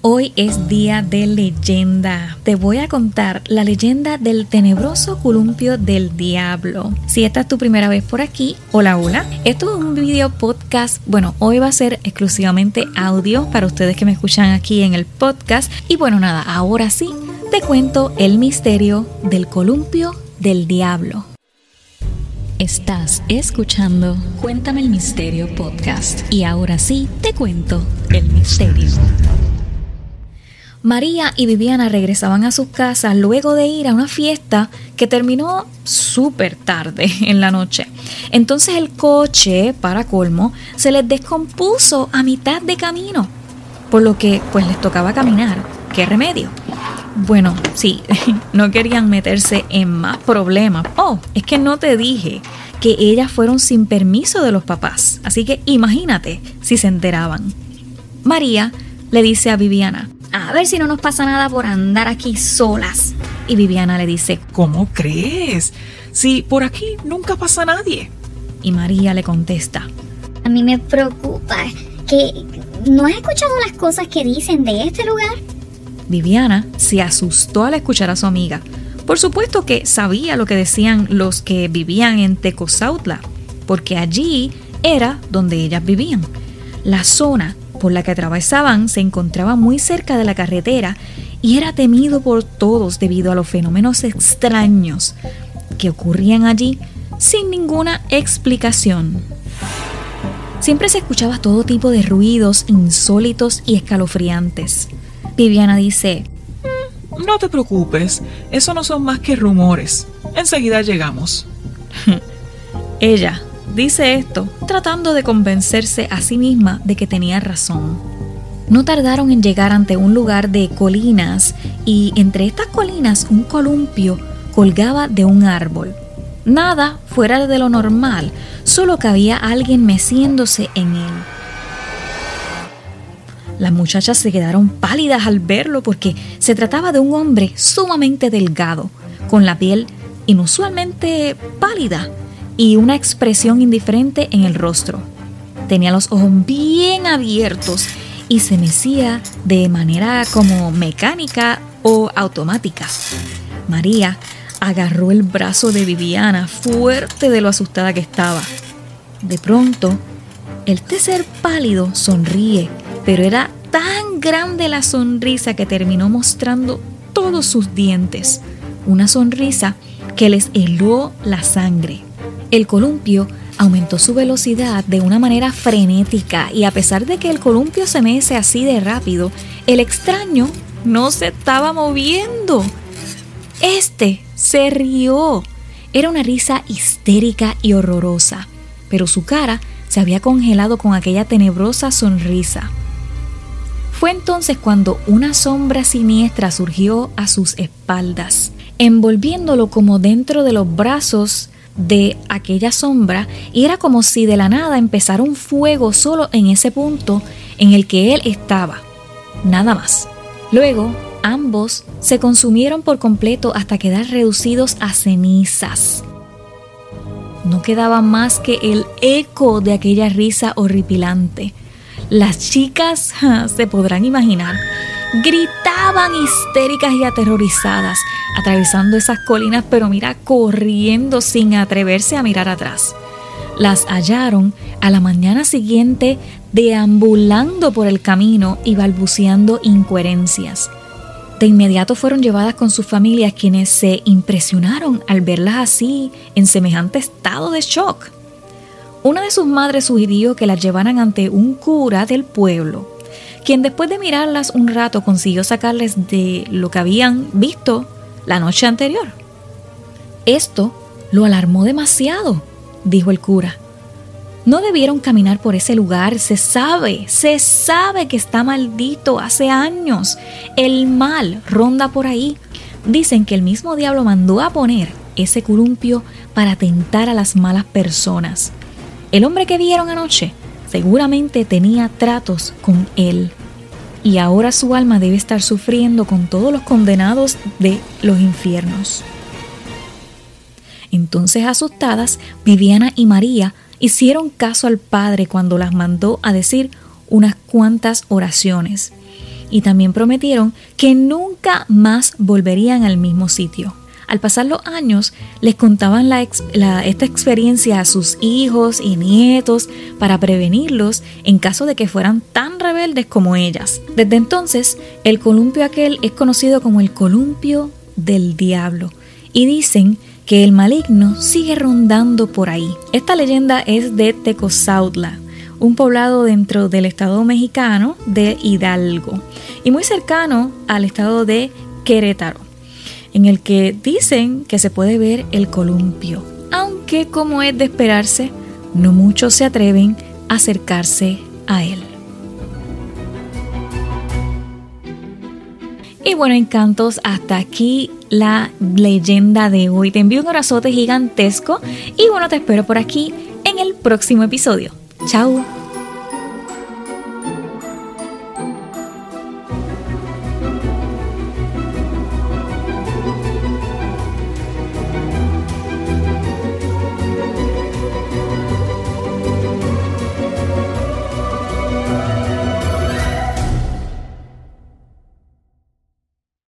Hoy es día de leyenda. Te voy a contar la leyenda del tenebroso columpio del diablo. Si esta es tu primera vez por aquí, hola, hola. Esto es un video podcast. Bueno, hoy va a ser exclusivamente audio para ustedes que me escuchan aquí en el podcast. Y bueno, nada, ahora sí, te cuento el misterio del columpio del diablo. Estás escuchando Cuéntame el Misterio Podcast. Y ahora sí, te cuento el misterio. María y Viviana regresaban a sus casas luego de ir a una fiesta que terminó súper tarde en la noche. Entonces el coche, para colmo, se les descompuso a mitad de camino, por lo que pues les tocaba caminar. ¿Qué remedio? Bueno, sí, no querían meterse en más problemas. Oh, es que no te dije que ellas fueron sin permiso de los papás. Así que imagínate si se enteraban. María le dice a Viviana, a ver si no nos pasa nada por andar aquí solas. Y Viviana le dice, ¿Cómo crees? Si por aquí nunca pasa nadie. Y María le contesta, A mí me preocupa que no has escuchado las cosas que dicen de este lugar. Viviana se asustó al escuchar a su amiga. Por supuesto que sabía lo que decían los que vivían en Tecozautla, porque allí era donde ellas vivían. La zona por la que atravesaban se encontraba muy cerca de la carretera y era temido por todos debido a los fenómenos extraños que ocurrían allí sin ninguna explicación. Siempre se escuchaba todo tipo de ruidos insólitos y escalofriantes. Viviana dice, No te preocupes, eso no son más que rumores. Enseguida llegamos. ella dice esto tratando de convencerse a sí misma de que tenía razón. No tardaron en llegar ante un lugar de colinas y entre estas colinas un columpio colgaba de un árbol. Nada fuera de lo normal, solo que había alguien meciéndose en él. Las muchachas se quedaron pálidas al verlo porque se trataba de un hombre sumamente delgado, con la piel inusualmente pálida y una expresión indiferente en el rostro. Tenía los ojos bien abiertos y se mecía de manera como mecánica o automática. María agarró el brazo de Viviana fuerte de lo asustada que estaba. De pronto, el ser pálido sonríe, pero era tan grande la sonrisa que terminó mostrando todos sus dientes. Una sonrisa que les heló la sangre. El columpio aumentó su velocidad de una manera frenética y a pesar de que el columpio se mece así de rápido, el extraño no se estaba moviendo. Este se rió. Era una risa histérica y horrorosa, pero su cara se había congelado con aquella tenebrosa sonrisa. Fue entonces cuando una sombra siniestra surgió a sus espaldas, envolviéndolo como dentro de los brazos de aquella sombra y era como si de la nada empezara un fuego solo en ese punto en el que él estaba. Nada más. Luego, ambos se consumieron por completo hasta quedar reducidos a cenizas. No quedaba más que el eco de aquella risa horripilante. Las chicas se podrán imaginar gritaban histéricas y aterrorizadas, atravesando esas colinas, pero mira, corriendo sin atreverse a mirar atrás. Las hallaron a la mañana siguiente deambulando por el camino y balbuceando incoherencias. De inmediato fueron llevadas con sus familias quienes se impresionaron al verlas así, en semejante estado de shock. Una de sus madres sugirió que las llevaran ante un cura del pueblo, quien después de mirarlas un rato consiguió sacarles de lo que habían visto la noche anterior. Esto lo alarmó demasiado, dijo el cura. No debieron caminar por ese lugar, se sabe, se sabe que está maldito hace años. El mal ronda por ahí. Dicen que el mismo diablo mandó a poner ese columpio para tentar a las malas personas. El hombre que vieron anoche seguramente tenía tratos con él. Y ahora su alma debe estar sufriendo con todos los condenados de los infiernos. Entonces asustadas, Viviana y María hicieron caso al Padre cuando las mandó a decir unas cuantas oraciones. y también prometieron que nunca más volverían al mismo sitio. Al pasar los años, les contaban esta experiencia a sus hijos y nietos para prevenirlos en caso de que fueran tan rebeldes como ellas. Desde entonces, el columpio aquel es conocido como el columpio del diablo y dicen que el maligno sigue rondando por ahí. Esta leyenda es de Tecozautla, un poblado dentro del estado mexicano de Hidalgo y muy cercano al estado de Querétaro en el que dicen que se puede ver el columpio, aunque como es de esperarse, no muchos se atreven a acercarse a él. Y bueno, encantos, hasta aquí la leyenda de hoy. Te envío un abrazote gigantesco y bueno, te espero por aquí en el próximo episodio. Chao.